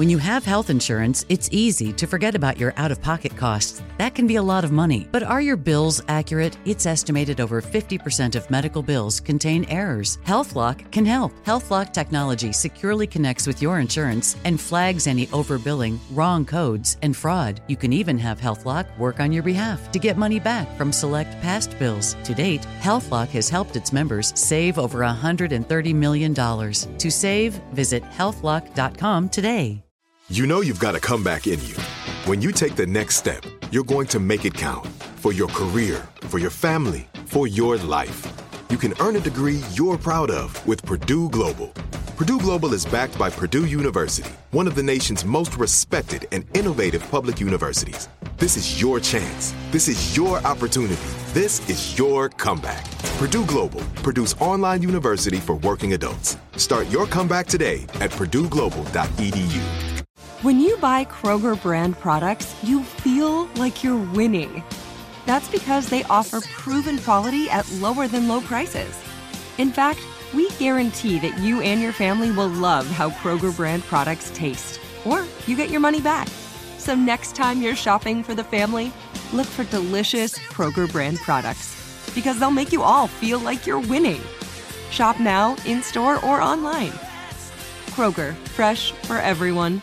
When you have health insurance, it's easy to forget about your out of pocket costs. That can be a lot of money. But are your bills accurate? It's estimated over 50% of medical bills contain errors. HealthLock can help. HealthLock technology securely connects with your insurance and flags any overbilling, wrong codes, and fraud. You can even have HealthLock work on your behalf to get money back from select past bills. To date, HealthLock has helped its members save over $130 million. To save, visit healthlock.com today. You know you've got a comeback in you. When you take the next step, you're going to make it count for your career, for your family, for your life. You can earn a degree you're proud of with Purdue Global. Purdue Global is backed by Purdue University, one of the nation's most respected and innovative public universities. This is your chance. This is your opportunity. This is your comeback. Purdue Global, Purdue's online university for working adults. Start your comeback today at purdueglobal.edu. When you buy Kroger brand products, you feel like you're winning. That's because they offer proven quality at lower than low prices. In fact, we guarantee that you and your family will love how Kroger brand products taste, or you get your money back. So next time you're shopping for the family, look for delicious Kroger brand products because they'll make you all feel like you're winning. Shop now, in store, or online. Kroger, fresh for everyone.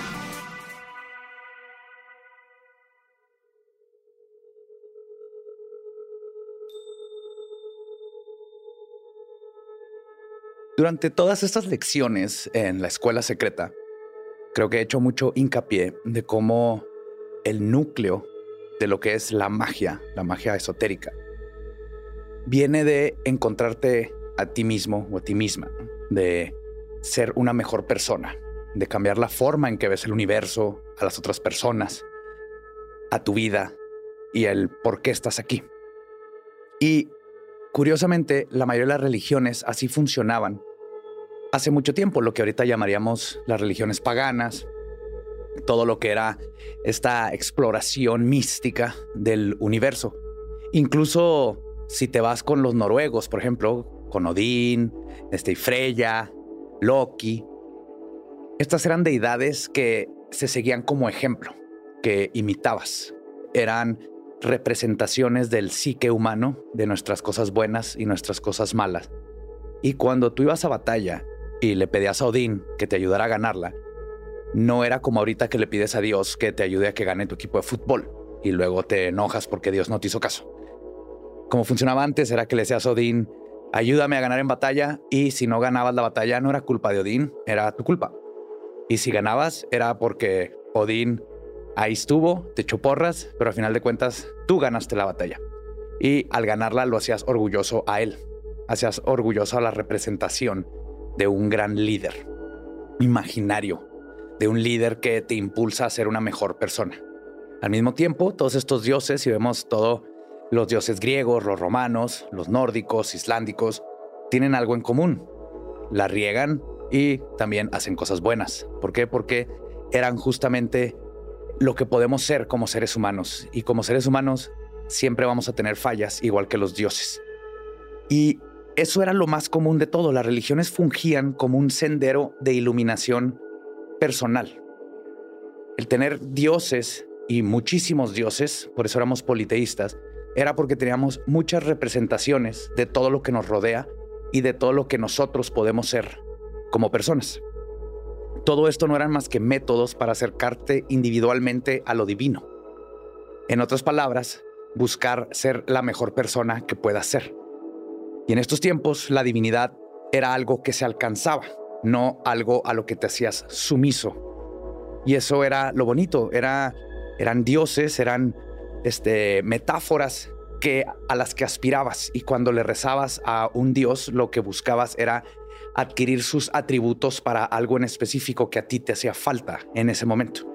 Durante todas estas lecciones en la escuela secreta, creo que he hecho mucho hincapié de cómo el núcleo de lo que es la magia, la magia esotérica, viene de encontrarte a ti mismo o a ti misma, de ser una mejor persona, de cambiar la forma en que ves el universo, a las otras personas, a tu vida y el por qué estás aquí. Y curiosamente, la mayoría de las religiones así funcionaban hace mucho tiempo, lo que ahorita llamaríamos las religiones paganas, todo lo que era esta exploración mística del universo. Incluso si te vas con los noruegos, por ejemplo, con Odín, este, Freya, Loki, estas eran deidades que se seguían como ejemplo, que imitabas. Eran representaciones del psique humano, de nuestras cosas buenas y nuestras cosas malas. Y cuando tú ibas a batalla y le pedías a Odín que te ayudara a ganarla, no era como ahorita que le pides a Dios que te ayude a que gane tu equipo de fútbol y luego te enojas porque Dios no te hizo caso. Como funcionaba antes era que le decías a Odín, ayúdame a ganar en batalla y si no ganabas la batalla no era culpa de Odín, era tu culpa. Y si ganabas era porque Odín ahí estuvo, te echó porras, pero al final de cuentas tú ganaste la batalla. Y al ganarla lo hacías orgulloso a él, hacías orgulloso a la representación de un gran líder imaginario, de un líder que te impulsa a ser una mejor persona. Al mismo tiempo, todos estos dioses, si vemos todos los dioses griegos, los romanos, los nórdicos, islándicos, tienen algo en común. La riegan y también hacen cosas buenas. ¿Por qué? Porque eran justamente lo que podemos ser como seres humanos. Y como seres humanos siempre vamos a tener fallas, igual que los dioses. Y eso era lo más común de todo. Las religiones fungían como un sendero de iluminación personal. El tener dioses y muchísimos dioses, por eso éramos politeístas, era porque teníamos muchas representaciones de todo lo que nos rodea y de todo lo que nosotros podemos ser como personas. Todo esto no eran más que métodos para acercarte individualmente a lo divino. En otras palabras, buscar ser la mejor persona que puedas ser. Y en estos tiempos la divinidad era algo que se alcanzaba, no algo a lo que te hacías sumiso. Y eso era lo bonito, era, eran dioses, eran este, metáforas que, a las que aspirabas y cuando le rezabas a un dios lo que buscabas era adquirir sus atributos para algo en específico que a ti te hacía falta en ese momento.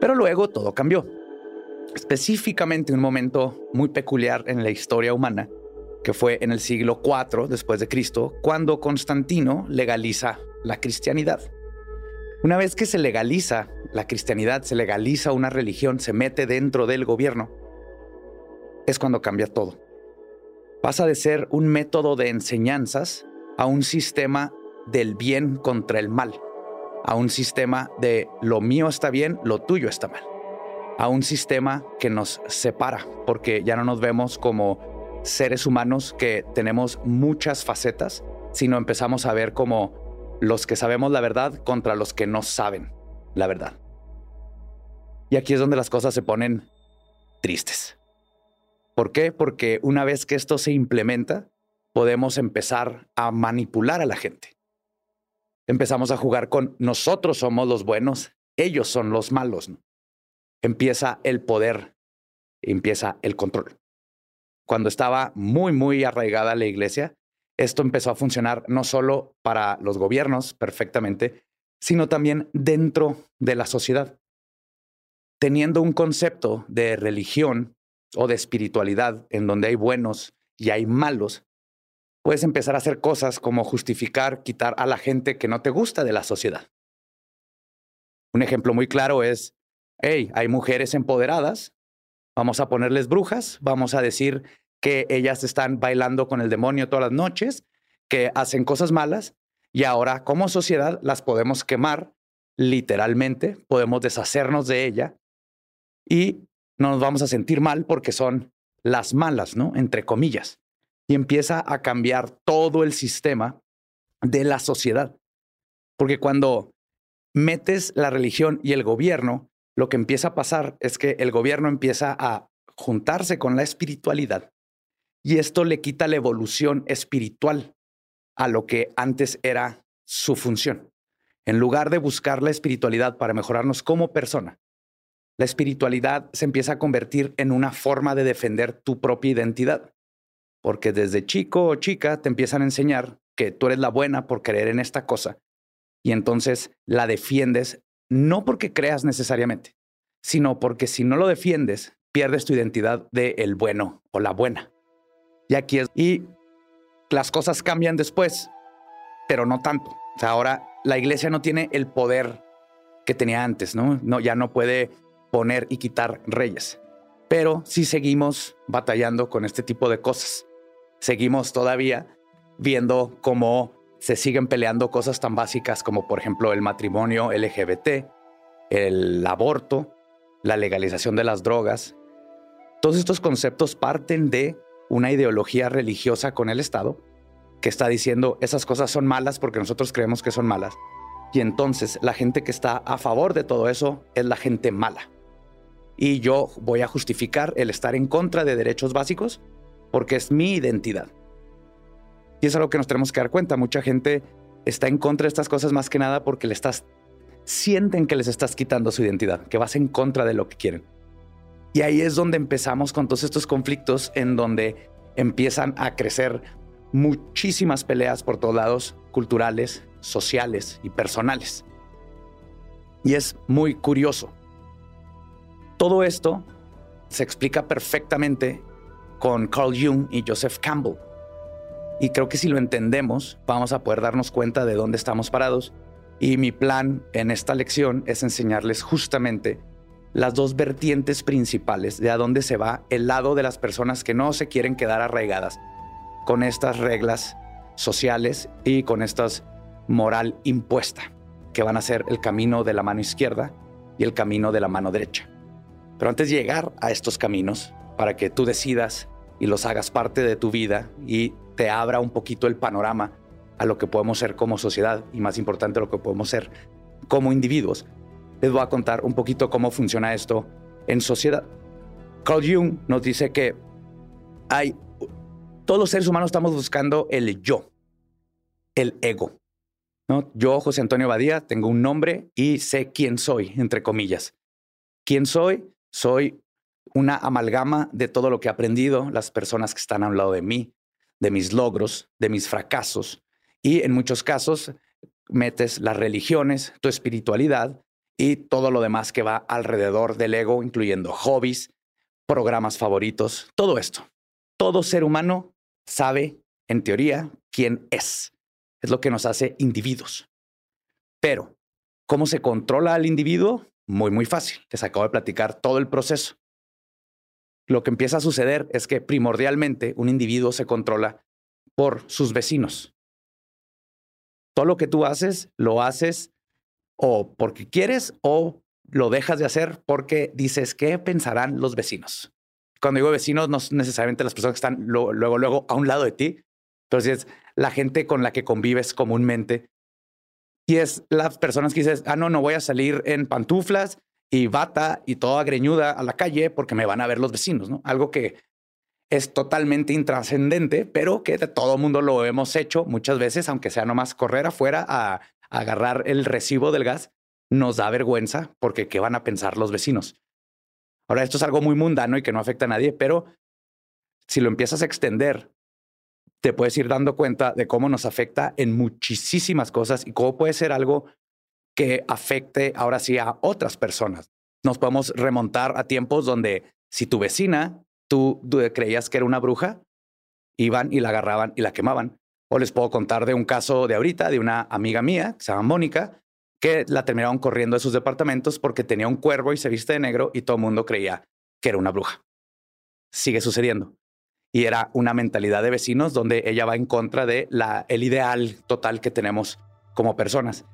Pero luego todo cambió. Específicamente un momento muy peculiar en la historia humana, que fue en el siglo IV después de Cristo, cuando Constantino legaliza la cristianidad. Una vez que se legaliza la cristianidad, se legaliza una religión, se mete dentro del gobierno, es cuando cambia todo. Pasa de ser un método de enseñanzas a un sistema del bien contra el mal, a un sistema de lo mío está bien, lo tuyo está mal, a un sistema que nos separa, porque ya no nos vemos como seres humanos que tenemos muchas facetas, sino empezamos a ver como los que sabemos la verdad contra los que no saben la verdad. Y aquí es donde las cosas se ponen tristes. ¿Por qué? Porque una vez que esto se implementa, podemos empezar a manipular a la gente. Empezamos a jugar con nosotros somos los buenos, ellos son los malos. Empieza el poder, empieza el control. Cuando estaba muy, muy arraigada la iglesia, esto empezó a funcionar no solo para los gobiernos perfectamente, sino también dentro de la sociedad. Teniendo un concepto de religión o de espiritualidad en donde hay buenos y hay malos, puedes empezar a hacer cosas como justificar quitar a la gente que no te gusta de la sociedad. Un ejemplo muy claro es, hey, hay mujeres empoderadas, vamos a ponerles brujas, vamos a decir que ellas están bailando con el demonio todas las noches, que hacen cosas malas y ahora como sociedad las podemos quemar literalmente, podemos deshacernos de ella y no nos vamos a sentir mal porque son las malas, ¿no? Entre comillas. Y empieza a cambiar todo el sistema de la sociedad. Porque cuando metes la religión y el gobierno, lo que empieza a pasar es que el gobierno empieza a juntarse con la espiritualidad y esto le quita la evolución espiritual a lo que antes era su función. En lugar de buscar la espiritualidad para mejorarnos como persona, la espiritualidad se empieza a convertir en una forma de defender tu propia identidad. Porque desde chico o chica te empiezan a enseñar que tú eres la buena por creer en esta cosa. Y entonces la defiendes no porque creas necesariamente, sino porque si no lo defiendes, pierdes tu identidad de el bueno o la buena. Y aquí es. Y las cosas cambian después, pero no tanto. Ahora la iglesia no tiene el poder que tenía antes, ¿no? no ya no puede poner y quitar reyes. Pero sí seguimos batallando con este tipo de cosas. Seguimos todavía viendo cómo se siguen peleando cosas tan básicas como por ejemplo el matrimonio LGBT, el aborto, la legalización de las drogas. Todos estos conceptos parten de una ideología religiosa con el Estado que está diciendo esas cosas son malas porque nosotros creemos que son malas. Y entonces la gente que está a favor de todo eso es la gente mala y yo voy a justificar el estar en contra de derechos básicos porque es mi identidad. Y es algo que nos tenemos que dar cuenta. Mucha gente está en contra de estas cosas más que nada porque le estás sienten que les estás quitando su identidad, que vas en contra de lo que quieren. Y ahí es donde empezamos con todos estos conflictos en donde empiezan a crecer muchísimas peleas por todos lados, culturales, sociales y personales. Y es muy curioso todo esto se explica perfectamente con Carl Jung y Joseph Campbell. Y creo que si lo entendemos, vamos a poder darnos cuenta de dónde estamos parados. Y mi plan en esta lección es enseñarles justamente las dos vertientes principales de a dónde se va el lado de las personas que no se quieren quedar arraigadas con estas reglas sociales y con esta moral impuesta, que van a ser el camino de la mano izquierda y el camino de la mano derecha. Pero antes de llegar a estos caminos, para que tú decidas y los hagas parte de tu vida y te abra un poquito el panorama a lo que podemos ser como sociedad y más importante lo que podemos ser como individuos, les voy a contar un poquito cómo funciona esto en sociedad. Carl Jung nos dice que hay todos los seres humanos estamos buscando el yo, el ego. ¿no? Yo, José Antonio Badía, tengo un nombre y sé quién soy, entre comillas. ¿Quién soy? Soy una amalgama de todo lo que he aprendido, las personas que están al lado de mí, de mis logros, de mis fracasos. Y en muchos casos metes las religiones, tu espiritualidad y todo lo demás que va alrededor del ego, incluyendo hobbies, programas favoritos, todo esto. Todo ser humano sabe, en teoría, quién es. Es lo que nos hace individuos. Pero, ¿cómo se controla al individuo? Muy, muy fácil. Les acabo de platicar todo el proceso. Lo que empieza a suceder es que primordialmente un individuo se controla por sus vecinos. Todo lo que tú haces, lo haces o porque quieres o lo dejas de hacer porque dices, ¿qué pensarán los vecinos? Cuando digo vecinos, no necesariamente las personas que están luego, luego a un lado de ti, entonces la gente con la que convives comúnmente. Y es las personas que dices, ah, no, no voy a salir en pantuflas y bata y toda greñuda a la calle porque me van a ver los vecinos, ¿no? Algo que es totalmente intrascendente, pero que de todo mundo lo hemos hecho muchas veces, aunque sea nomás correr afuera a, agarrar el recibo del gas, nos da vergüenza porque qué van a pensar los vecinos. Ahora, esto es algo muy mundano y que no afecta a nadie, pero si lo empiezas a extender, te puedes ir dando cuenta de cómo nos afecta en muchísimas cosas y cómo puede ser algo que afecte ahora sí a otras personas. Nos podemos remontar a tiempos donde si tu vecina, tú, creías que era una bruja, iban y la agarraban y la quemaban. O les puedo contar de un caso de ahorita, de una amiga mía, que se llama Mónica, que la terminaron corriendo de sus departamentos porque tenía un cuervo y se viste de negro y todo el mundo creía que era una bruja. Sigue sucediendo. Y era una mentalidad de vecinos donde ella va en contra de la, el ideal total que tenemos como personas.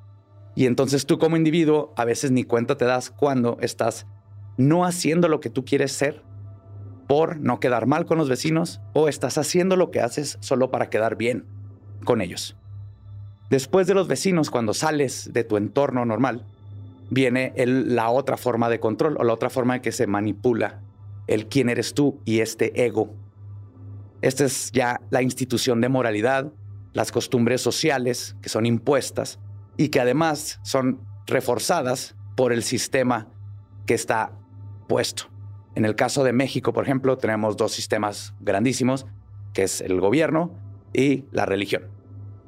Y entonces tú como individuo a veces ni cuenta te das cuando estás no haciendo lo que tú quieres ser por no quedar mal con los vecinos o estás haciendo lo que haces solo para quedar bien con ellos. Después de los vecinos, cuando sales de tu entorno normal, viene la otra forma de control o la otra forma en que se manipula el quién eres tú y este ego. Esta es ya la institución de moralidad, las costumbres sociales que son impuestas y que además son reforzadas por el sistema que está puesto. En el caso de México, por ejemplo, tenemos dos sistemas grandísimos, que es el gobierno y la religión.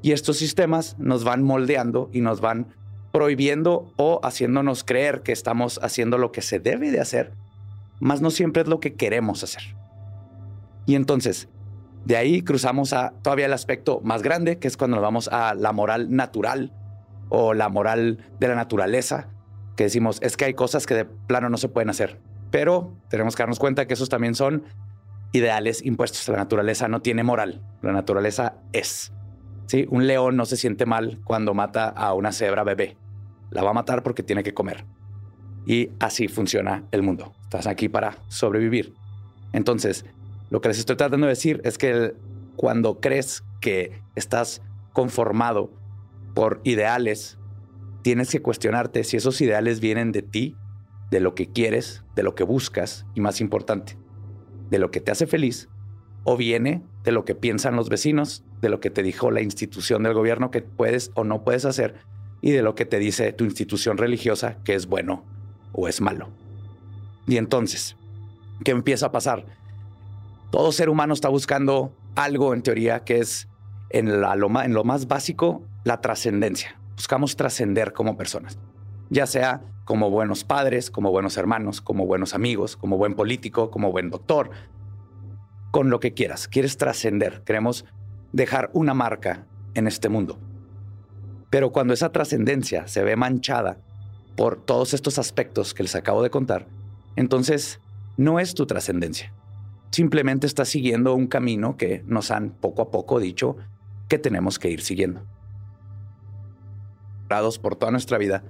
Y estos sistemas nos van moldeando y nos van prohibiendo o haciéndonos creer que estamos haciendo lo que se debe de hacer, más no siempre es lo que queremos hacer. Y entonces, de ahí cruzamos a todavía el aspecto más grande, que es cuando nos vamos a la moral natural o la moral de la naturaleza, que decimos, es que hay cosas que de plano no se pueden hacer. Pero tenemos que darnos cuenta que esos también son ideales impuestos. La naturaleza no tiene moral, la naturaleza es. ¿Sí? Un león no se siente mal cuando mata a una cebra bebé. La va a matar porque tiene que comer. Y así funciona el mundo. Estás aquí para sobrevivir. Entonces, lo que les estoy tratando de decir es que cuando crees que estás conformado por ideales, tienes que cuestionarte si esos ideales vienen de ti, de lo que quieres, de lo que buscas y más importante, de lo que te hace feliz o viene de lo que piensan los vecinos, de lo que te dijo la institución del gobierno que puedes o no puedes hacer y de lo que te dice tu institución religiosa que es bueno o es malo. Y entonces, ¿qué empieza a pasar? Todo ser humano está buscando algo en teoría que es en, en lo más básico la trascendencia. Buscamos trascender como personas, ya sea como buenos padres, como buenos hermanos, como buenos amigos, como buen político, como buen doctor, con lo que quieras. Quieres trascender, queremos dejar una marca en este mundo. Pero cuando esa trascendencia se ve manchada por todos estos aspectos que les acabo de contar, entonces no es tu trascendencia. Simplemente estás siguiendo un camino que nos han poco a poco dicho que tenemos que ir siguiendo por toda nuestra vida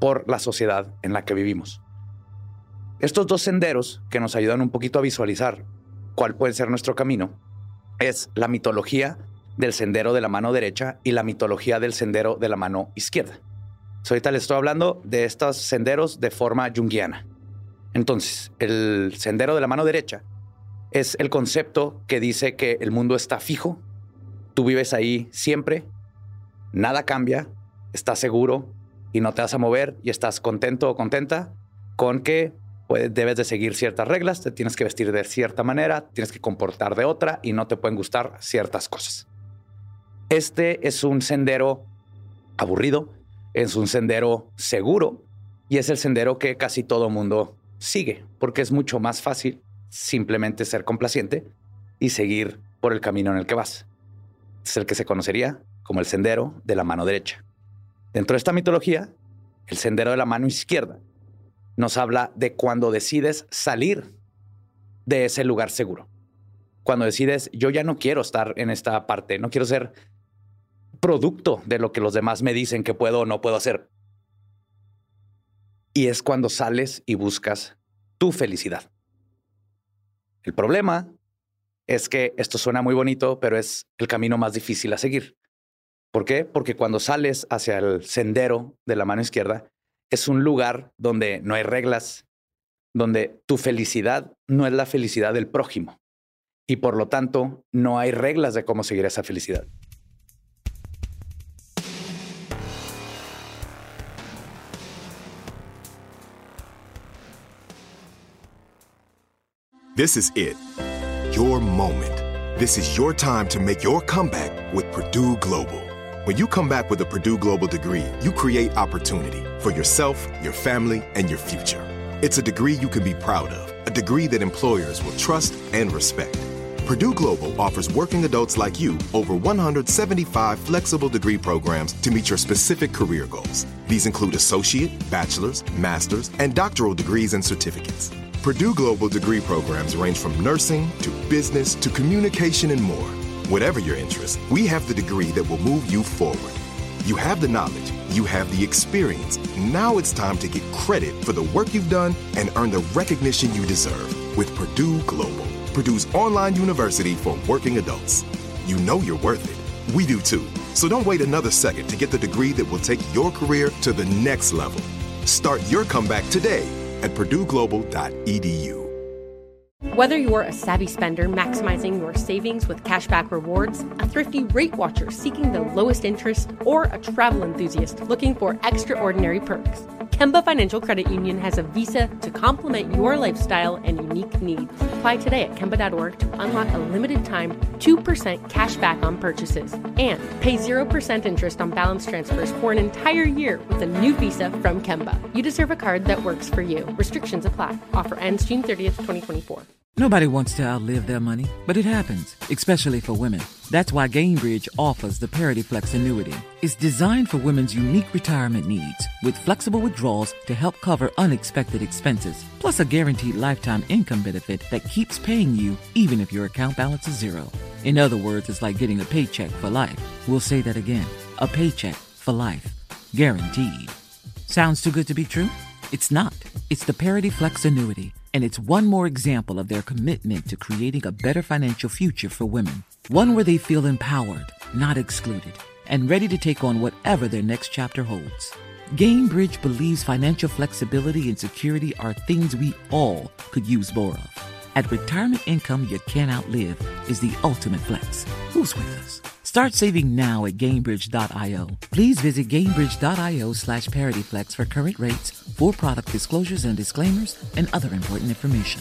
por la sociedad en la que vivimos. Estos dos senderos que nos ayudan un poquito a visualizar cuál puede ser nuestro camino es la mitología del sendero de la mano derecha y la mitología del sendero de la mano izquierda. ahorita les estoy hablando de estos senderos de forma junguiana. Entonces, el sendero de la mano derecha es el concepto que dice que el mundo está fijo, tú vives ahí siempre, nada cambia, estás seguro y no te vas a mover y estás contento o contenta con que debes de seguir ciertas reglas, te tienes que vestir de cierta manera, tienes que comportar de otra y no te pueden gustar ciertas cosas. Este es un sendero aburrido, es un sendero seguro y es el sendero que casi todo mundo sigue, porque es mucho más fácil simplemente ser complaciente y seguir por el camino en el que vas. Es el que se conocería como el sendero de la mano derecha. Dentro de esta mitología, el sendero de la mano izquierda nos habla de cuando decides salir de ese lugar seguro. Cuando decides, yo ya no quiero estar en esta parte, no quiero ser producto de lo que los demás me dicen que puedo o no puedo hacer. Y es cuando sales y buscas tu felicidad. El problema es que esto suena muy bonito, pero es el camino más difícil a seguir. ¿Por qué? Porque cuando sales hacia el sendero de la mano izquierda, es un lugar donde no hay reglas, donde tu felicidad no es la felicidad del prójimo. Y por lo tanto, no hay reglas de cómo seguir esa felicidad. This is it. Your moment. This is your time to make your comeback with Purdue Global. When you come back with a Purdue Global degree, you create opportunity for yourself, your family, and your future. It's a degree you can be proud of, a degree that employers will trust and respect. Purdue Global offers working adults like you over 175 flexible degree programs to meet your specific career goals. These include associate, bachelor's, master's, and doctoral degrees and certificates. Purdue Global degree programs range from nursing to business to communication and more. Whatever your interest, we have the degree that will move you forward. You have the knowledge, you have the experience. Now it's time to get credit for the work you've done and earn the recognition you deserve with Purdue Global, Purdue's online university for working adults. You know you're worth it. We do too. So don't wait another second to get the degree that will take your career to the next level. Start your comeback today at purdueglobal.edu. Whether you're a savvy spender maximizing your savings with cashback rewards, a thrifty rate watcher seeking the lowest interest, or a travel enthusiast looking for extraordinary perks, Kemba Financial Credit Union has a visa to complement your lifestyle and unique needs. Apply today at Kemba.org to unlock a limited time 2% cashback on purchases and pay 0% interest on balance transfers for an entire year with a new visa from Kemba. You deserve a card that works for you. Restrictions apply. Offer ends June 30th, 2024. Nobody wants to outlive their money, but it happens, especially for women. That's why Gainbridge offers the Parity Flex annuity. It's designed for women's unique retirement needs with flexible withdrawals to help cover unexpected expenses, plus a guaranteed lifetime income benefit that keeps paying you even if your account balance is zero. In other words, it's like getting a paycheck for life. We'll say that again a paycheck for life. Guaranteed. Sounds too good to be true? It's not. It's the Parity Flex annuity, and it's one more example of their commitment to creating a better financial future for women. One where they feel empowered, not excluded, and ready to take on whatever their next chapter holds. Gainbridge believes financial flexibility and security are things we all could use more of. At retirement income you can't outlive is the ultimate flex. Who's with us? Start saving now at Gainbridge.io. Please visit Gainbridge.io slash ParityFlex for current rates, for product disclosures and disclaimers, and other important information.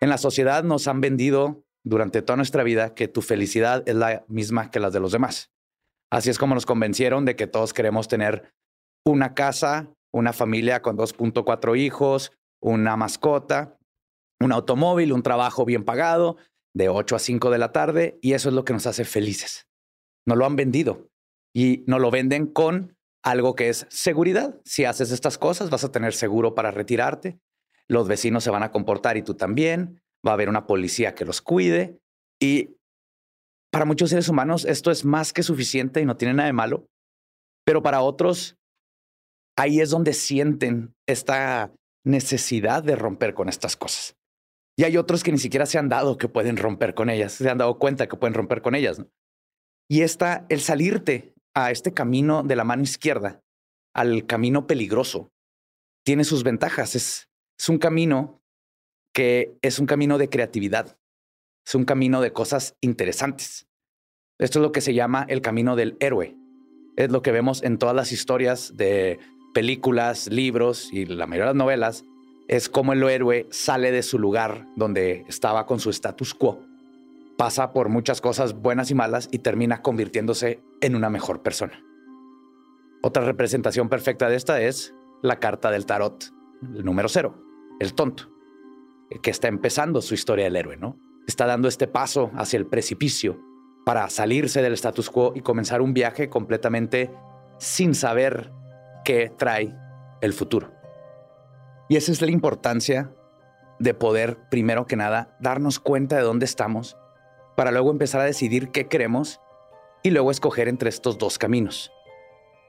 En la sociedad nos han vendido durante toda nuestra vida que tu felicidad es la misma que las de los demás. Así es como nos convencieron de que todos queremos tener una casa, una familia con 2.4 hijos, una mascota, un automóvil, un trabajo bien pagado de 8 a 5 de la tarde y eso es lo que nos hace felices. No lo han vendido y no lo venden con algo que es seguridad. Si haces estas cosas, vas a tener seguro para retirarte. Los vecinos se van a comportar y tú también. Va a haber una policía que los cuide. Y para muchos seres humanos esto es más que suficiente y no tiene nada de malo. Pero para otros, ahí es donde sienten esta necesidad de romper con estas cosas. Y hay otros que ni siquiera se han dado que pueden romper con ellas, se han dado cuenta que pueden romper con ellas. Y está el salirte a este camino de la mano izquierda, al camino peligroso, tiene sus ventajas. Es, es un camino que es un camino de creatividad, es un camino de cosas interesantes. Esto es lo que se llama el camino del héroe. Es lo que vemos en todas las historias de películas, libros y la mayoría de las novelas, es como el héroe sale de su lugar donde estaba con su status quo pasa por muchas cosas buenas y malas y termina convirtiéndose en una mejor persona. Otra representación perfecta de esta es la carta del tarot, el número cero, el tonto, que está empezando su historia del héroe, ¿no? Está dando este paso hacia el precipicio para salirse del status quo y comenzar un viaje completamente sin saber qué trae el futuro. Y esa es la importancia de poder, primero que nada, darnos cuenta de dónde estamos para luego empezar a decidir qué queremos y luego escoger entre estos dos caminos.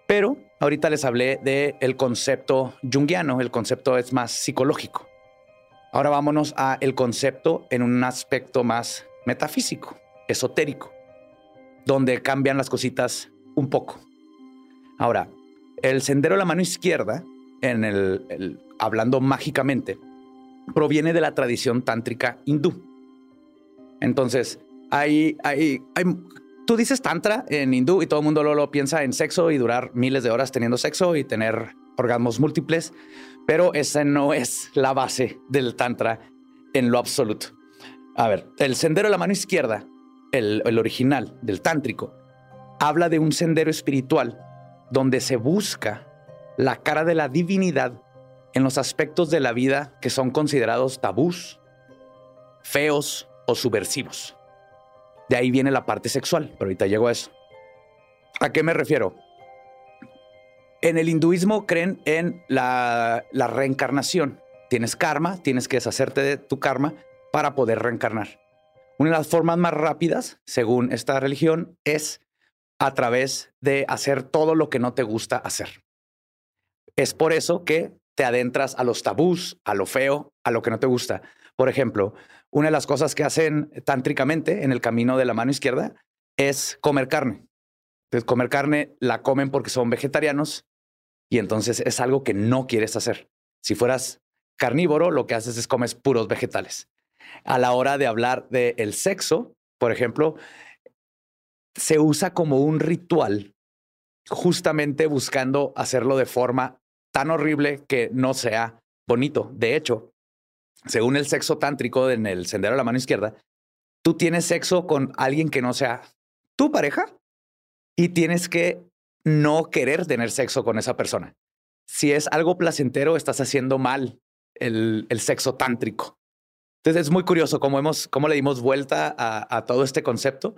Pero ahorita les hablé del el concepto junguiano, el concepto es más psicológico. Ahora vámonos a el concepto en un aspecto más metafísico, esotérico, donde cambian las cositas un poco. Ahora, el sendero de la mano izquierda, hablando mágicamente, proviene de la tradición tántrica hindú. Entonces, hay, hay, hay, tú dices tantra en hindú y todo el mundo lo, piensa en sexo y durar miles de horas teniendo sexo y tener orgasmos múltiples, pero esa no es la base del tantra en lo absoluto. A ver, el sendero de la mano izquierda, el, el original del tántrico, habla de un sendero espiritual donde se busca la cara de la divinidad en los aspectos de la vida que son considerados tabús, feos o subversivos. De ahí viene la parte sexual, pero ahorita llego a eso. ¿A qué me refiero? En el hinduismo creen en la, la reencarnación. Tienes karma, tienes que deshacerte de tu karma para poder reencarnar. Una de las formas más rápidas, según esta religión, es a través de hacer todo lo que no te gusta hacer. Es por eso que te adentras a los tabús, a lo feo, a lo que no te gusta. Por ejemplo, una de las cosas que hacen tántricamente en el camino de la mano izquierda es comer carne. Entonces, comer carne la comen porque son vegetarianos y entonces es algo que no quieres hacer. Si fueras carnívoro, lo que haces es comes puros vegetales. A la hora de hablar del el sexo, por ejemplo, se usa como un ritual justamente buscando hacerlo de forma tan horrible que no sea bonito. De hecho, según el sexo tántrico en el sendero de la mano izquierda, tú tienes sexo con alguien que no sea tu pareja y tienes que no querer tener sexo con esa persona. Si es algo placentero, estás haciendo mal el, sexo tántrico. Entonces es muy curioso cómo, hemos, cómo le dimos vuelta a, a todo este concepto,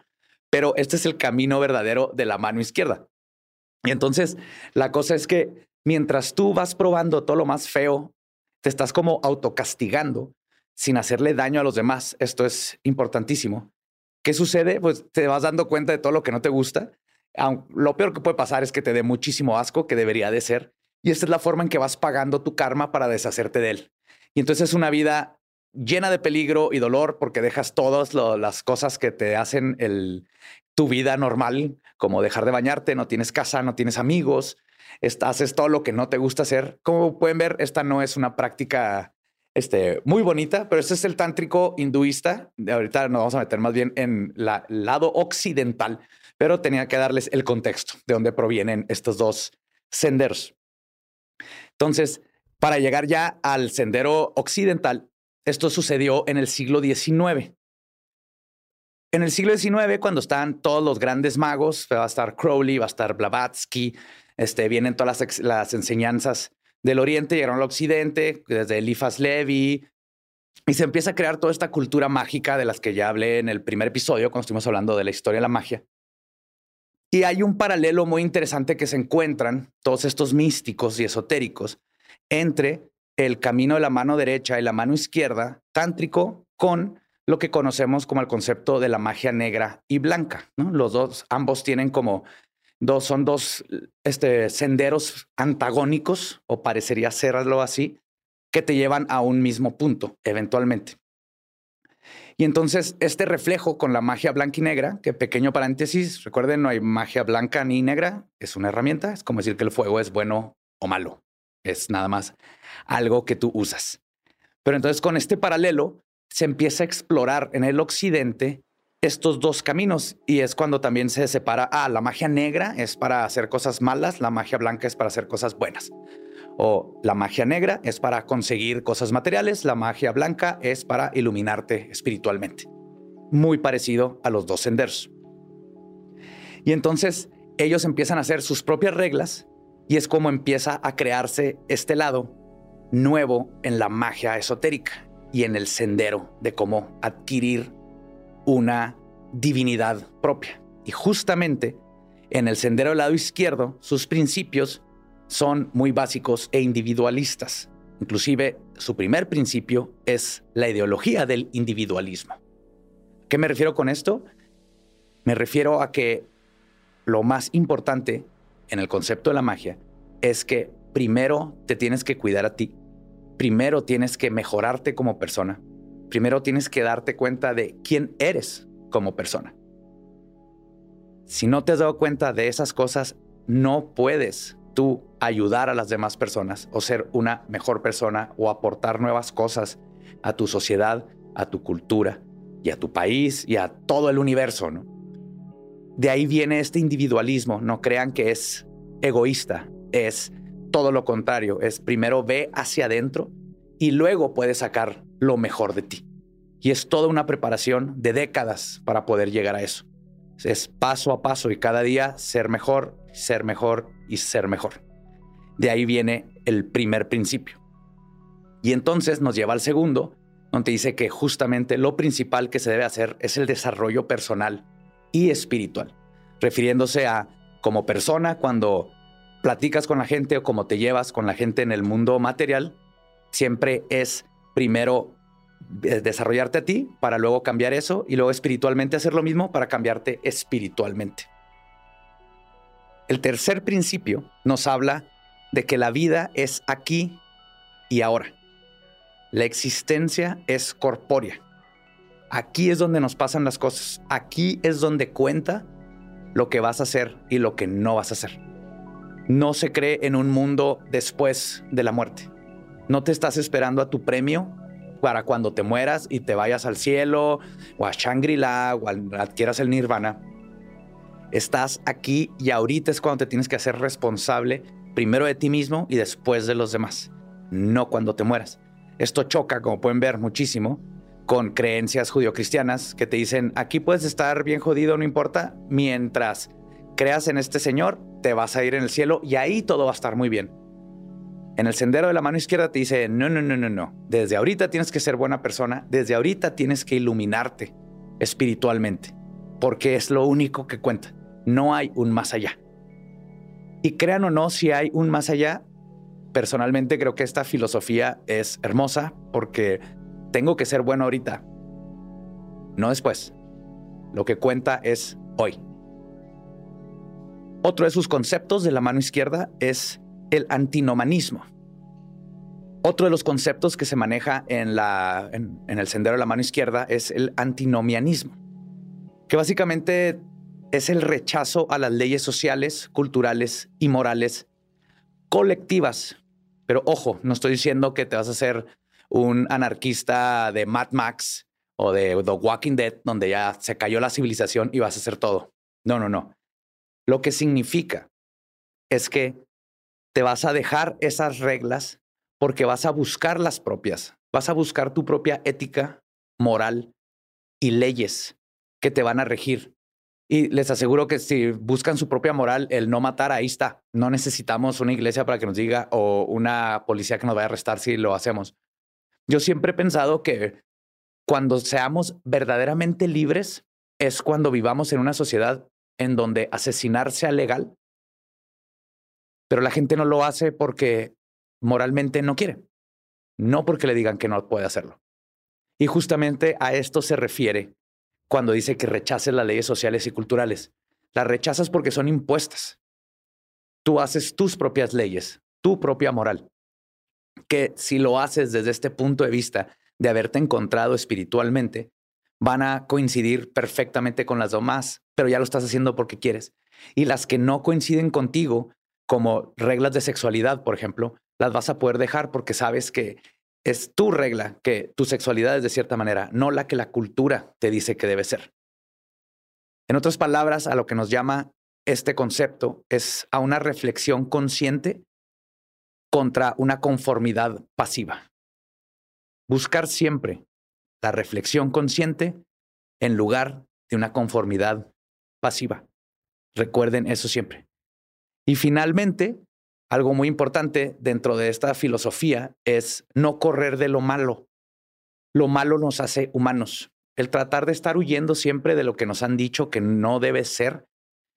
pero este es el camino verdadero de la mano izquierda. Y entonces la cosa es que mientras tú vas probando todo lo más feo te estás como autocastigando sin hacerle daño a los demás. Esto es importantísimo. ¿Qué sucede? Pues te vas dando cuenta de todo lo que no te gusta. Lo peor que puede pasar es que te dé muchísimo asco, que debería de ser. Y esta es la forma en que vas pagando tu karma para deshacerte de él. Y entonces es una vida llena de peligro y dolor porque dejas todas las cosas que te hacen el, tu vida normal, como dejar de bañarte, no tienes casa, no tienes amigos, haces todo lo que no te gusta hacer. Como pueden ver, esta no es una práctica este, muy bonita, pero este es el tántrico hinduista. Ahorita nos vamos a meter más bien en el lado occidental, pero tenía que darles el contexto de dónde provienen estos dos senderos. Entonces, para llegar ya al sendero occidental, esto sucedió en el siglo XIX. En el siglo XIX, cuando están todos los grandes magos, va a estar Crowley, va a estar Blavatsky, este, vienen todas las, enseñanzas del Oriente, llegaron al Occidente, desde Eliphas Levi, y se empieza a crear toda esta cultura mágica de las que ya hablé en el primer episodio, cuando estuvimos hablando de la historia de la magia. Y hay un paralelo muy interesante que se encuentran todos estos místicos y esotéricos entre el camino de la mano derecha y la mano izquierda, tántrico, con lo que conocemos como el concepto de la magia negra y blanca. Los dos, ambos tienen como Dos, son dos este, senderos antagónicos, o parecería serlo así, que te llevan a un mismo punto, eventualmente. Y entonces este reflejo con la magia blanca y negra, que pequeño paréntesis, recuerden, no hay magia blanca ni negra, es una herramienta, es como decir que el fuego es bueno o malo, es nada más algo que tú usas. Pero entonces con este paralelo se empieza a explorar en el occidente estos dos caminos y es cuando también se separa, ah, la magia negra es para hacer cosas malas, la magia blanca es para hacer cosas buenas. O la magia negra es para conseguir cosas materiales, la magia blanca es para iluminarte espiritualmente. muy parecido a los dos senderos. Y entonces ellos empiezan a hacer sus propias reglas y es como empieza a crearse este lado nuevo en la magia esotérica y en el sendero de cómo adquirir una divinidad propia. Y justamente en el sendero del lado izquierdo, sus principios son muy básicos e individualistas. Inclusive su primer principio es la ideología del individualismo. ¿Qué me refiero con esto? Me refiero a que lo más importante en el concepto de la magia es que primero te tienes que cuidar a ti, primero tienes que mejorarte como persona, primero tienes que darte cuenta de quién eres como persona. Si no te has dado cuenta de esas cosas, no puedes tú ayudar a las demás personas o ser una mejor persona o aportar nuevas cosas a tu sociedad, a tu cultura y a tu país y a todo el universo, ¿no? De ahí viene este individualismo, no crean que es egoísta, es todo lo contrario, es primero ve hacia adentro y luego puedes sacar lo mejor de ti. Y es toda una preparación de décadas para poder llegar a eso. Es paso a paso y cada día ser mejor, ser mejor y ser mejor. De ahí viene el primer principio. Y entonces nos lleva al segundo, donde dice que justamente lo principal que se debe hacer es el desarrollo personal y espiritual, refiriéndose a como persona cuando platicas con la gente o como te llevas con la gente en el mundo material, siempre es primero desarrollarte a ti para luego cambiar eso y luego espiritualmente hacer lo mismo para cambiarte espiritualmente. El tercer principio nos habla de que la vida es aquí y ahora. La existencia es corpórea. Aquí es donde nos pasan las cosas. Aquí es donde cuenta lo que vas a hacer y lo que no vas a hacer. No se cree en un mundo después de la muerte. No te estás esperando a tu premio para cuando te mueras y te vayas al cielo o a Shangri-La o adquieras el nirvana. Estás aquí y ahorita es cuando te tienes que hacer responsable primero de ti mismo y después de los demás, no cuando te mueras. Esto choca, como pueden ver, muchísimo con creencias judio-cristianas que te dicen, aquí puedes estar bien jodido, no importa, mientras creas en este Señor, te vas a ir en el cielo y ahí todo va a estar muy bien. En el sendero de la mano izquierda te dice, no, no, no, no, no. Desde ahorita tienes que ser buena persona, desde ahorita tienes que iluminarte espiritualmente, porque es lo único que cuenta. No hay un más allá. Y crean o no, si hay un más allá, personalmente creo que esta filosofía es hermosa porque tengo que ser bueno ahorita, no después. Lo que cuenta es hoy. Otro de sus conceptos de la mano izquierda es el antinomanismo. Otro de los conceptos que se maneja en, la, en, el sendero de la mano izquierda es el antinomianismo, que básicamente es el rechazo a las leyes sociales, culturales y morales colectivas. Pero ojo, no estoy diciendo que te vas a hacer un anarquista de Mad Max o de The Walking Dead, donde ya se cayó la civilización y vas a hacer todo. No, no, no. Lo que significa es que te vas a dejar esas reglas porque vas a buscar las propias, vas a buscar tu propia ética, moral y leyes que te van a regir. Y les aseguro que si buscan su propia moral, el no matar, ahí está. No necesitamos una iglesia para que nos diga o una policía que nos vaya a arrestar si lo hacemos. Yo siempre he pensado que cuando seamos verdaderamente libres es cuando vivamos en una sociedad en donde asesinar sea legal pero la gente no lo hace porque moralmente no quiere, no porque le digan que no puede hacerlo. Y justamente a esto se refiere cuando dice que rechaces las leyes sociales y culturales. Las rechazas porque son impuestas. Tú haces tus propias leyes, tu propia moral, que si lo haces desde este punto de vista de haberte encontrado espiritualmente, van a coincidir perfectamente con las demás, pero ya lo estás haciendo porque quieres. Y las que no coinciden contigo como reglas de sexualidad, por ejemplo, las vas a poder dejar porque sabes que es tu regla, que tu sexualidad es de cierta manera, no la que la cultura te dice que debe ser. En otras palabras, a lo que nos llama este concepto es a una reflexión consciente contra una conformidad pasiva. Buscar siempre la reflexión consciente en lugar de una conformidad pasiva. Recuerden eso siempre. Y finalmente, algo muy importante dentro de esta filosofía es no correr de lo malo. Lo malo nos hace humanos. El tratar de estar huyendo siempre de lo que nos han dicho que no debe ser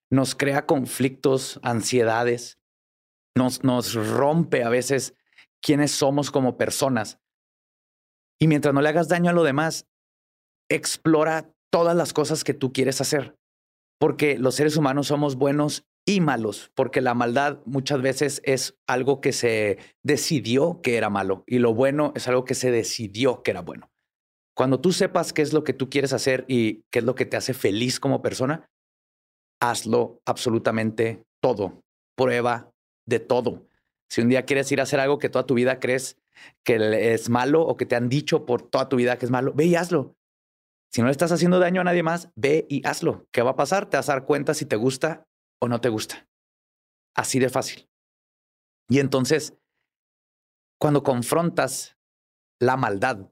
nos crea conflictos, ansiedades, nos, rompe a veces quiénes somos como personas. Y mientras no le hagas daño a lo demás, explora todas las cosas que tú quieres hacer, porque los seres humanos somos buenos y malos, porque la maldad muchas veces es algo que se decidió que era malo y lo bueno es algo que se decidió que era bueno. Cuando tú sepas qué es lo que tú quieres hacer y qué es lo que te hace feliz como persona, hazlo absolutamente todo. Prueba de todo. Si un día quieres ir a hacer algo que toda tu vida crees que es malo o que te han dicho por toda tu vida que es malo, ve y hazlo. Si no le estás haciendo daño a nadie más, ve y hazlo. ¿Qué va a pasar? Te vas a dar cuenta si te gusta o no te gusta. Así de fácil. Y entonces, cuando confrontas la maldad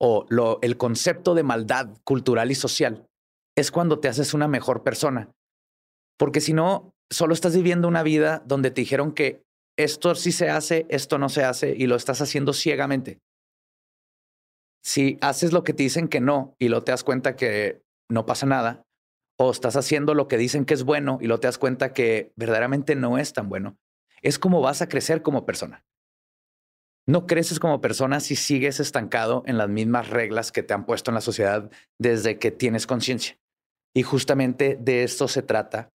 o lo, el concepto de maldad cultural y social, es cuando te haces una mejor persona. Porque si no, solo estás viviendo una vida donde te dijeron que esto sí se hace, esto no se hace y lo estás haciendo ciegamente. Si haces lo que te dicen que no y lo te das cuenta que no pasa nada, o estás haciendo lo que dicen que es bueno y lo te das cuenta que verdaderamente no es tan bueno, es como vas a crecer como persona. No creces como persona si sigues estancado en las mismas reglas que te han puesto en la sociedad desde que tienes conciencia. Y justamente de esto se trata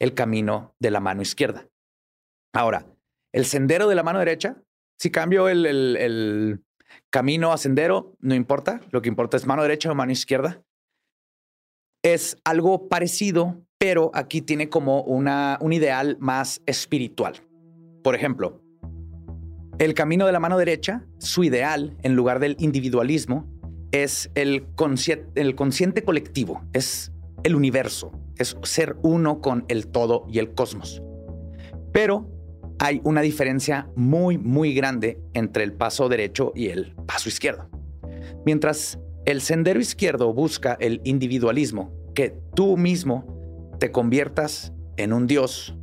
el camino de la mano izquierda. Ahora, el sendero de la mano derecha, si cambio el, camino a sendero, no importa, lo que importa es mano derecha o mano izquierda. Es algo parecido, pero aquí tiene como una, un ideal más espiritual. Por ejemplo, el camino de la mano derecha, su ideal, en lugar del individualismo, es el el consciente colectivo, es el universo, es ser uno con el todo y el cosmos. Pero hay una diferencia muy, muy grande entre el paso derecho y el paso izquierdo. Mientras el sendero izquierdo busca el individualismo, que tú mismo te conviertas en un Dios,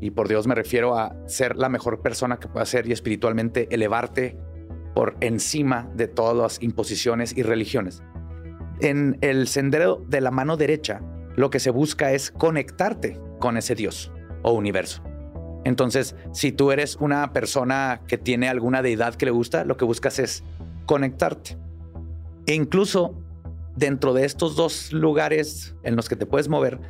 y por Dios me refiero a ser la mejor persona que puedas ser y espiritualmente elevarte por encima de todas las imposiciones y religiones. En el sendero de la mano derecha, lo que se busca es conectarte con ese Dios o universo. Entonces, si tú eres una persona que tiene alguna deidad que le gusta, lo que buscas es conectarte. E incluso dentro de estos dos lugares en los que te puedes mover,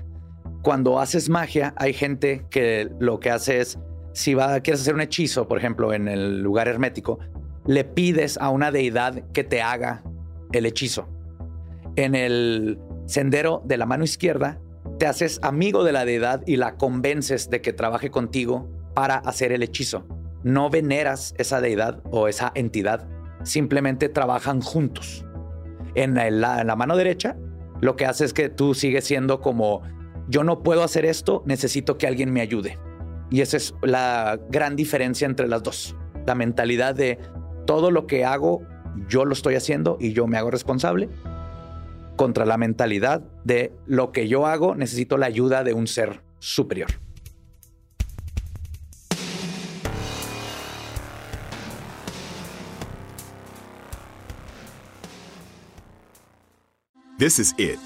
cuando haces magia, hay gente que lo que hace es, si va, quieres hacer un hechizo, por ejemplo, en el lugar hermético, le pides a una deidad que te haga el hechizo. En el sendero de la mano izquierda, te haces amigo de la deidad y la convences de que trabaje contigo para hacer el hechizo. No veneras esa deidad o esa entidad, simplemente trabajan juntos. En la, mano derecha, lo que hace es que tú sigues siendo como, yo no puedo hacer esto, necesito que alguien me ayude. Y esa es la gran diferencia entre las dos. La mentalidad de todo lo que hago, yo lo estoy haciendo y yo me hago responsable contra la mentalidad de lo que yo hago necesito la ayuda de un ser superior. This is it.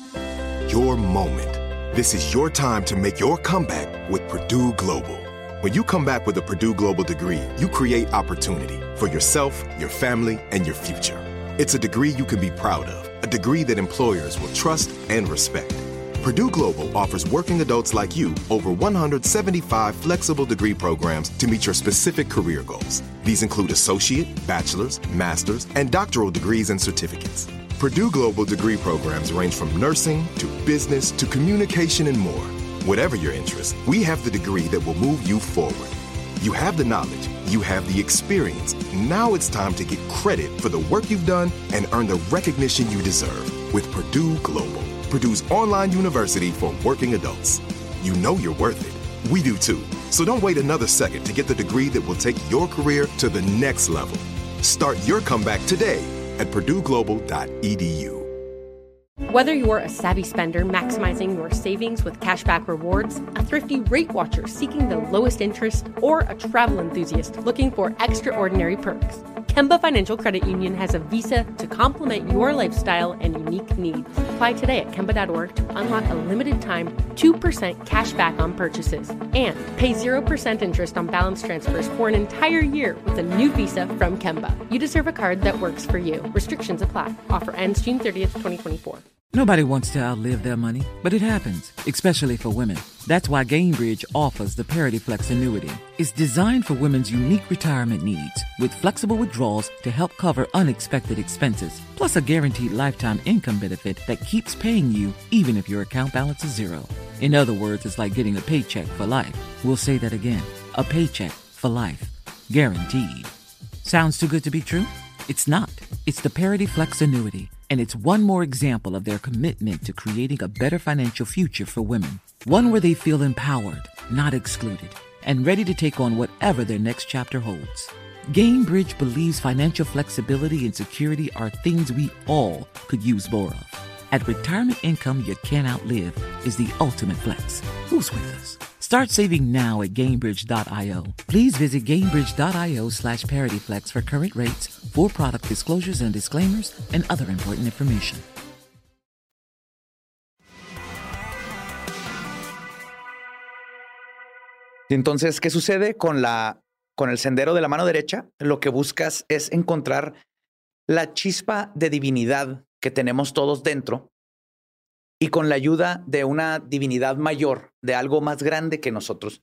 Your moment. This is your time to make your comeback with Purdue Global. When you come back with a Purdue Global degree, you create opportunity for yourself, your family, and your future. It's a degree you can be proud of a degree that employers will trust and respect. Purdue Global offers working adults like you over 175 flexible degree programs to meet your specific career goals. These include associate, bachelor's, master's, and doctoral degrees and certificates. Purdue Global degree programs range from nursing to business to communication and more. Whatever your interest, we have the degree that will move you forward. You have the knowledge, you have the experience. Now it's time to get credit for the work you've done and earn the recognition you deserve with Purdue Global, Purdue's online university for working adults. You know you're worth it. We do too. So don't wait another second to get the degree that will take your career to the next level. Start your comeback today at purdueglobal.edu. Whether you're a savvy spender maximizing your savings with cashback rewards, a thrifty rate watcher seeking the lowest interest, or a travel enthusiast looking for extraordinary perks, Kemba Financial Credit Union has a visa to complement your lifestyle and unique needs. Apply today at Kemba.org to unlock a limited time 2% cash back on purchases and pay 0% interest on balance transfers for an entire year with a new visa from Kemba. You deserve a card that works for you. Restrictions apply. Offer ends June 30th, 2024. Nobody wants to outlive their money, but it happens, especially for women. That's why Gainbridge offers the Parity Flex annuity. It's designed for women's unique retirement needs with flexible withdrawals to help cover unexpected expenses, plus a guaranteed lifetime income benefit that keeps paying you even if your account balance is zero. In other words, it's like getting a paycheck for life. We'll say that again a paycheck for life. Guaranteed. Sounds too good to be true? It's not. It's the Parity Flex annuity, and it's one more example of their commitment to creating a better financial future for women. One where they feel empowered, not excluded, and ready to take on whatever their next chapter holds. Gamebridge believes financial flexibility and security are things we all could use more of. At retirement income you can't outlive is the ultimate flex. Who's with us? Start saving now at Gamebridge.io. Please visit Gamebridge.io slash ParityFlex for current rates, for product disclosures and disclaimers, and other important information. Entonces, ¿qué sucede con la con el sendero de la mano derecha? Lo que buscas es encontrar la chispa de divinidad que tenemos todos dentro y con la ayuda de una divinidad mayor, de algo más grande que nosotros,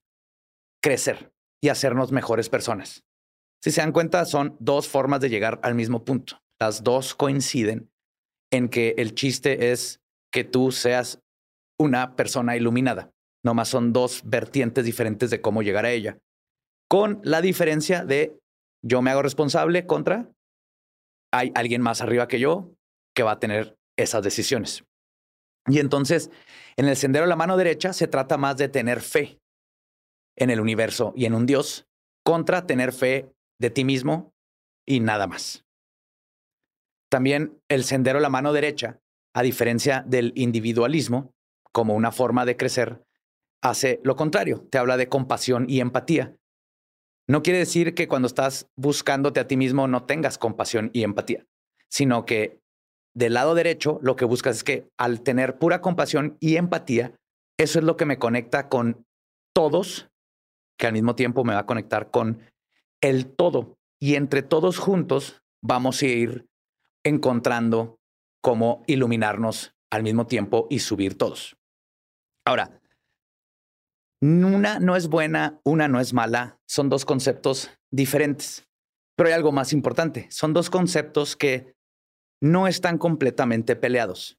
crecer y hacernos mejores personas. Si se dan cuenta, son dos formas de llegar al mismo punto. Las dos coinciden en que el chiste es que tú seas una persona iluminada. Nomás son dos vertientes diferentes de cómo llegar a ella. Con la diferencia de yo me hago responsable contra hay alguien más arriba que yo que va a tener esas decisiones. Y entonces, en el sendero de la mano derecha se trata más de tener fe en el universo y en un Dios contra tener fe de ti mismo y nada más. También el sendero de la mano derecha, a diferencia del individualismo, como una forma de crecer, hace lo contrario, te habla de compasión y empatía. No quiere decir que cuando estás buscándote a ti mismo no tengas compasión y empatía, sino que del lado derecho, lo que buscas es que al tener pura compasión y empatía, eso es lo que me conecta con todos, que al mismo tiempo me va a conectar con el todo. Y entre todos juntos vamos a ir encontrando cómo iluminarnos al mismo tiempo y subir todos. Ahora, una no es buena, una no es mala, son dos conceptos diferentes. Pero hay algo más importante, son dos conceptos que no están completamente peleados.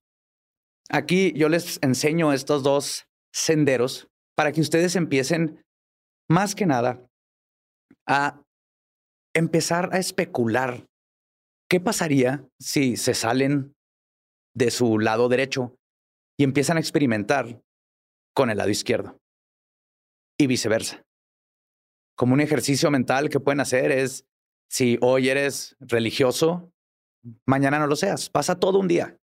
Aquí yo les enseño estos dos senderos para que ustedes empiecen más que nada a empezar a especular qué pasaría si se salen de su lado derecho y empiezan a experimentar con el lado izquierdo y viceversa. Como un ejercicio mental que pueden hacer es, si hoy eres religioso, mañana no lo seas. Pasa todo un día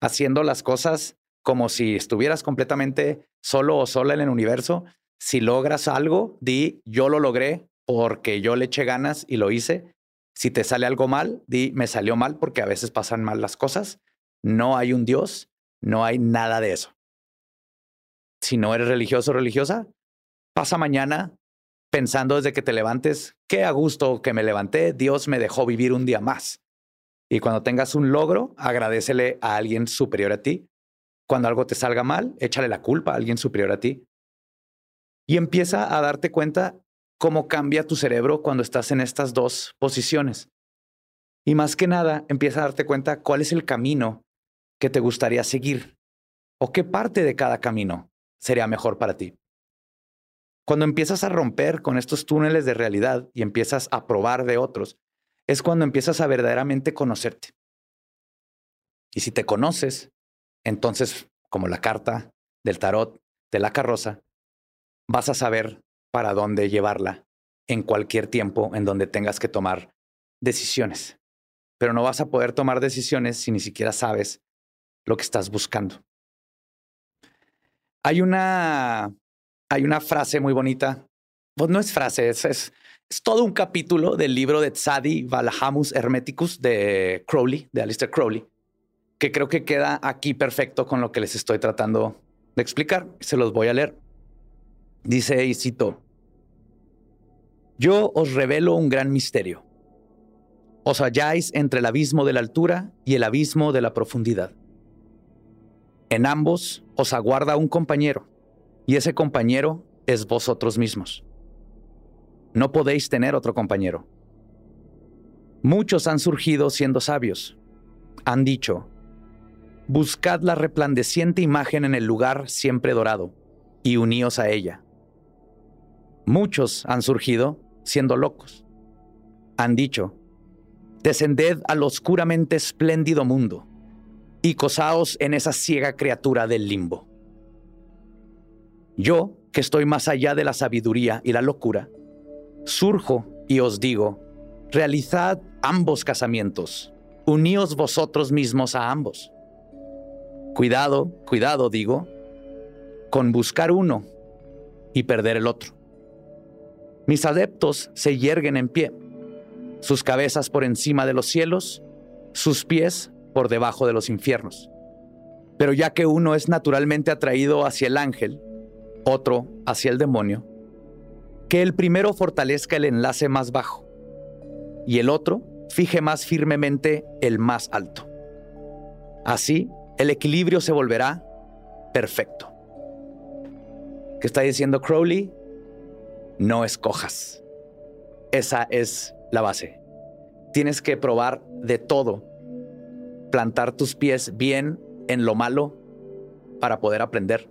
haciendo las cosas como si estuvieras completamente solo o sola en el universo. Si logras algo, di yo lo logré porque yo le eché ganas y lo hice. Si te sale algo mal, di me salió mal porque a veces pasan mal las cosas. No hay un Dios, no hay nada de eso. Si no eres religioso o religiosa, pasa mañana pensando desde que te levantes, qué a gusto que me levanté, Dios me dejó vivir un día más. Y cuando tengas un logro, agradecele a alguien superior a ti. Cuando algo te salga mal, échale la culpa a alguien superior a ti. Y empieza a darte cuenta cómo cambia tu cerebro cuando estás en estas dos posiciones. Y más que nada, empieza a darte cuenta cuál es el camino que te gustaría seguir o qué parte de cada camino sería mejor para ti. Cuando empiezas a romper con estos túneles de realidad y empiezas a probar de otros, es cuando empiezas a verdaderamente conocerte. Y si te conoces, entonces, como la carta del tarot de la carroza, vas a saber para dónde llevarla en cualquier tiempo en donde tengas que tomar decisiones. Pero no vas a poder tomar decisiones si ni siquiera sabes lo que estás buscando. Hay una, hay una frase muy bonita. Pues no es frase, es, es, todo un capítulo del libro de Tzadi Valahamus Hermeticus de Crowley, de Alistair Crowley, que creo que queda aquí perfecto con lo que les estoy tratando de explicar. Se los voy a leer. Dice y cito, yo os revelo un gran misterio. Os halláis entre el abismo de la altura y el abismo de la profundidad. En ambos os aguarda un compañero, y ese compañero es vosotros mismos. No podéis tener otro compañero. Muchos han surgido siendo sabios. Han dicho, buscad la resplandeciente imagen en el lugar siempre dorado, y uníos a ella. Muchos han surgido siendo locos. Han dicho, descended al oscuramente espléndido mundo y cosaos en esa ciega criatura del limbo. Yo, que estoy más allá de la sabiduría y la locura, surjo y os digo, realizad ambos casamientos, uníos vosotros mismos a ambos. Cuidado, cuidado, digo, con buscar uno y perder el otro. Mis adeptos se yerguen en pie, sus cabezas por encima de los cielos, sus pies por debajo de los infiernos. Pero ya que uno es naturalmente atraído hacia el ángel, otro hacia el demonio, que el primero fortalezca el enlace más bajo y el otro fije más firmemente el más alto. Así, el equilibrio se volverá perfecto. ¿Qué está diciendo Crowley? no escojas. Esa es la base. Tienes que probar de todo, plantar tus pies bien en lo malo para poder aprender,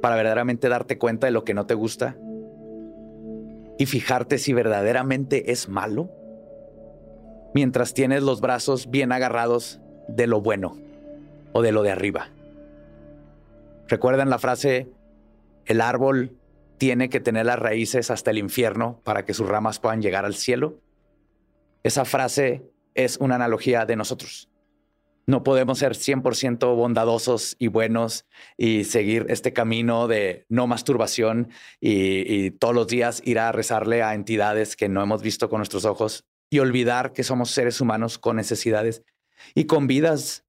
para verdaderamente darte cuenta de lo que no te gusta y fijarte si verdaderamente es malo, mientras tienes los brazos bien agarrados de lo bueno o de lo de arriba. ¿Recuerdan la frase, el árbol tiene que tener las raíces hasta el infierno para que sus ramas puedan llegar al cielo. Esa frase es una analogía de nosotros. No podemos ser 100% bondadosos y buenos y seguir este camino de no masturbación y, y, todos los días ir a rezarle a entidades que no hemos visto con nuestros ojos y olvidar que somos seres humanos con necesidades y con vidas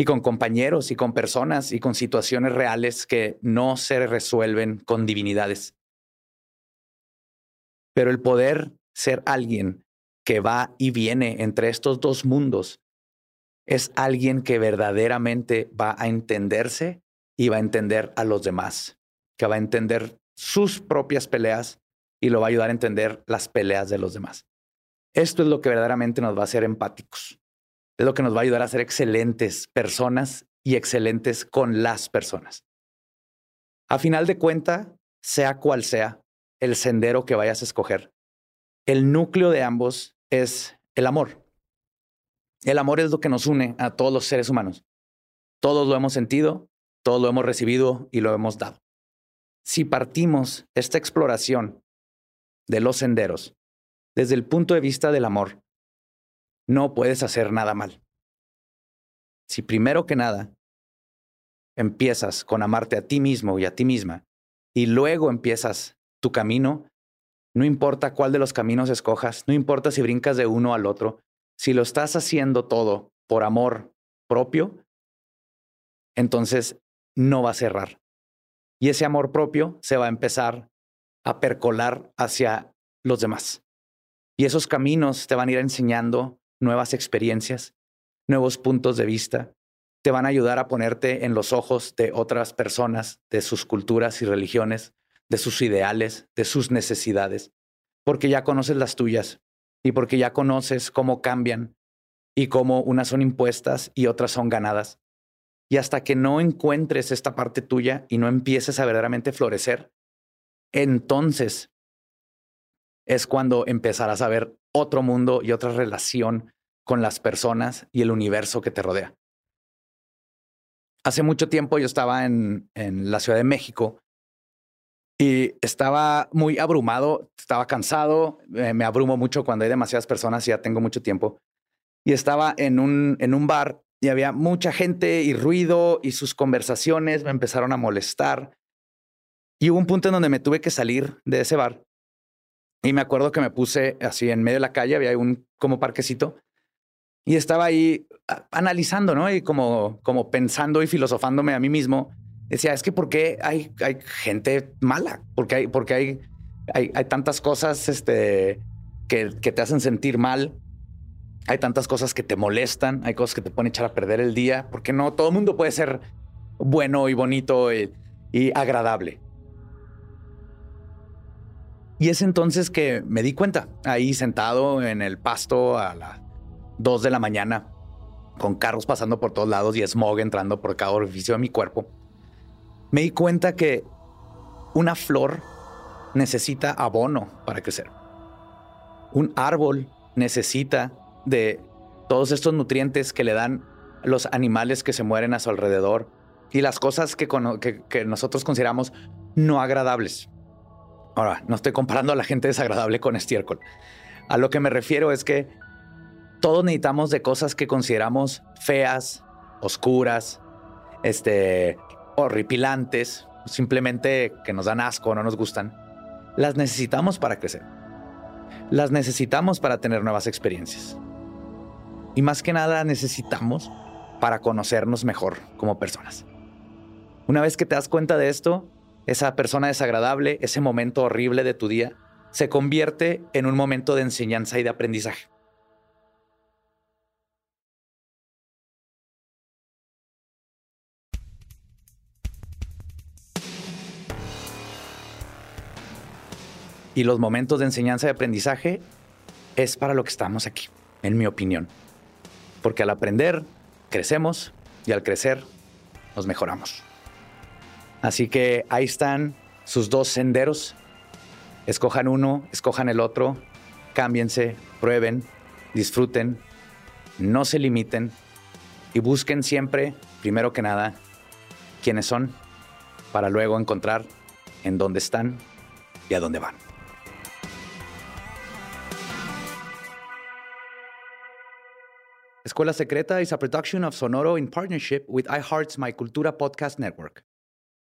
y con compañeros y con personas y con situaciones reales que no se resuelven con divinidades. Pero el poder ser alguien que va y viene entre estos dos mundos es alguien que verdaderamente va a entenderse y va a entender a los demás, que va a entender sus propias peleas y lo va a ayudar a entender las peleas de los demás. Esto es lo que verdaderamente nos va a hacer empáticos es lo que nos va a ayudar a ser excelentes personas y excelentes con las personas. A final de cuenta, sea cual sea el sendero que vayas a escoger, el núcleo de ambos es el amor. El amor es lo que nos une a todos los seres humanos. Todos lo hemos sentido, todos lo hemos recibido y lo hemos dado. Si partimos esta exploración de los senderos desde el punto de vista del amor, no puedes hacer nada mal. Si primero que nada empiezas con amarte a ti mismo y a ti misma, y luego empiezas tu camino, no importa cuál de los caminos escojas, no importa si brincas de uno al otro, si lo estás haciendo todo por amor propio, entonces no va a cerrar. Y ese amor propio se va a empezar a percolar hacia los demás. Y esos caminos te van a ir enseñando nuevas experiencias, nuevos puntos de vista, te van a ayudar a ponerte en los ojos de otras personas, de sus culturas y religiones, de sus ideales, de sus necesidades, porque ya conoces las tuyas y porque ya conoces cómo cambian y cómo unas son impuestas y otras son ganadas. Y hasta que no encuentres esta parte tuya y no empieces a verdaderamente florecer, entonces es cuando empezarás a ver otro mundo y otra relación con las personas y el universo que te rodea. Hace mucho tiempo yo estaba en, en la Ciudad de México y estaba muy abrumado, estaba cansado, eh, me abrumo mucho cuando hay demasiadas personas y ya tengo mucho tiempo. Y estaba en un, en un bar y había mucha gente y ruido y sus conversaciones me empezaron a molestar. Y hubo un punto en donde me tuve que salir de ese bar. Y me acuerdo que me puse así en medio de la calle, había un como parquecito y estaba ahí analizando, ¿no? Y como, como pensando y filosofándome a mí mismo. Decía, es que ¿por qué hay, hay gente mala? Porque hay, porque hay, hay, hay tantas cosas este, que, que te hacen sentir mal hay tantas cosas que te molestan, hay cosas que te pueden echar a perder el día, porque no todo el mundo puede ser bueno y bonito y, agradable. Y es entonces que me di cuenta, ahí sentado en el pasto a las 2 de la mañana, con carros pasando por todos lados y smog entrando por cada orificio de mi cuerpo, me di cuenta que una flor necesita abono para crecer. Un árbol necesita de todos estos nutrientes que le dan los animales que se mueren a su alrededor y las cosas que, nosotros consideramos no agradables. Ahora, no estoy comparando a la gente desagradable con estiércol. A lo que me refiero es que todos necesitamos de cosas que consideramos feas, oscuras, este, horripilantes, simplemente que nos dan asco, no nos gustan. Las necesitamos para crecer. Las necesitamos para tener nuevas experiencias. Y más que nada necesitamos para conocernos mejor como personas. Una vez que te das cuenta de esto, esa persona desagradable, ese momento horrible de tu día, se convierte en un momento de enseñanza y de aprendizaje. Y los momentos de enseñanza y aprendizaje es para lo que estamos aquí, en mi opinión. Porque al aprender, crecemos y al crecer, nos mejoramos. Así que ahí están sus dos senderos. Escojan uno, escojan el otro, cámbiense, prueben, disfruten, no se limiten y busquen siempre, primero que nada, quiénes son, para luego encontrar en dónde están y a dónde van. Escuela Secreta is a production of Sonoro in partnership with iHeart's My Cultura podcast network.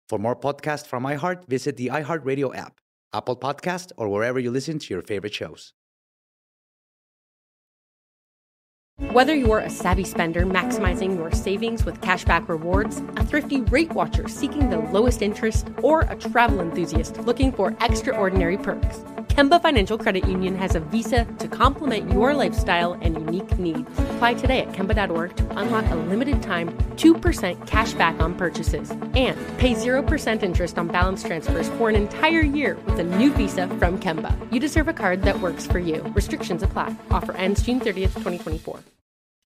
For more podcasts from iHeart, visit the iHeartRadio app, Apple Podcast, or wherever you listen to your favorite shows. Whether you're a savvy spender maximizing your savings with cashback rewards, a thrifty rate watcher seeking the lowest interest, or a travel enthusiast looking for extraordinary perks, Kemba Financial Credit Union has a visa to complement your lifestyle and unique needs. Apply today at Kemba.org to unlock a limited time 2% cash back on purchases and pay 0% interest on balance transfers for an entire year with a new visa from Kemba. You deserve a card that works for you. Restrictions apply. Offer ends June 30th, 2024.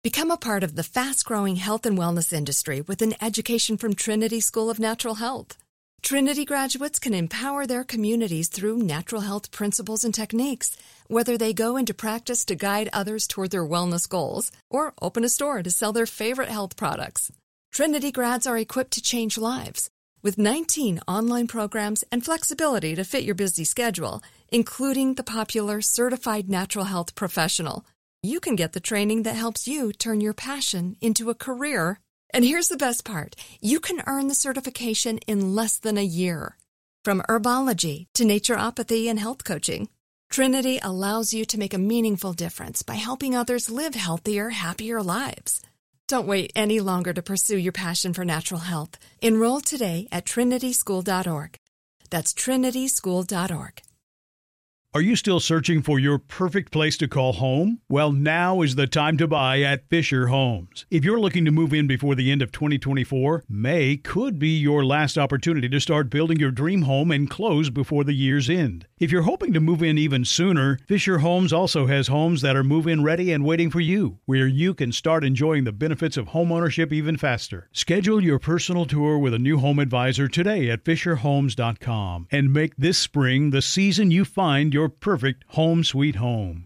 Become a part of the fast growing health and wellness industry with an education from Trinity School of Natural Health. Trinity graduates can empower their communities through natural health principles and techniques, whether they go into practice to guide others toward their wellness goals or open a store to sell their favorite health products. Trinity grads are equipped to change lives. With 19 online programs and flexibility to fit your busy schedule, including the popular Certified Natural Health Professional, you can get the training that helps you turn your passion into a career and here's the best part you can earn the certification in less than a year. From herbology to naturopathy and health coaching, Trinity allows you to make a meaningful difference by helping others live healthier, happier lives. Don't wait any longer to pursue your passion for natural health. Enroll today at trinityschool.org. That's trinityschool.org. Are you still searching for your perfect place to call home? Well, now is the time to buy at Fisher Homes. If you're looking to move in before the end of 2024, May could be your last opportunity to start building your dream home and close before the year's end. If you're hoping to move in even sooner, Fisher Homes also has homes that are move in ready and waiting for you, where you can start enjoying the benefits of homeownership even faster. Schedule your personal tour with a new home advisor today at FisherHomes.com and make this spring the season you find your your perfect home sweet home.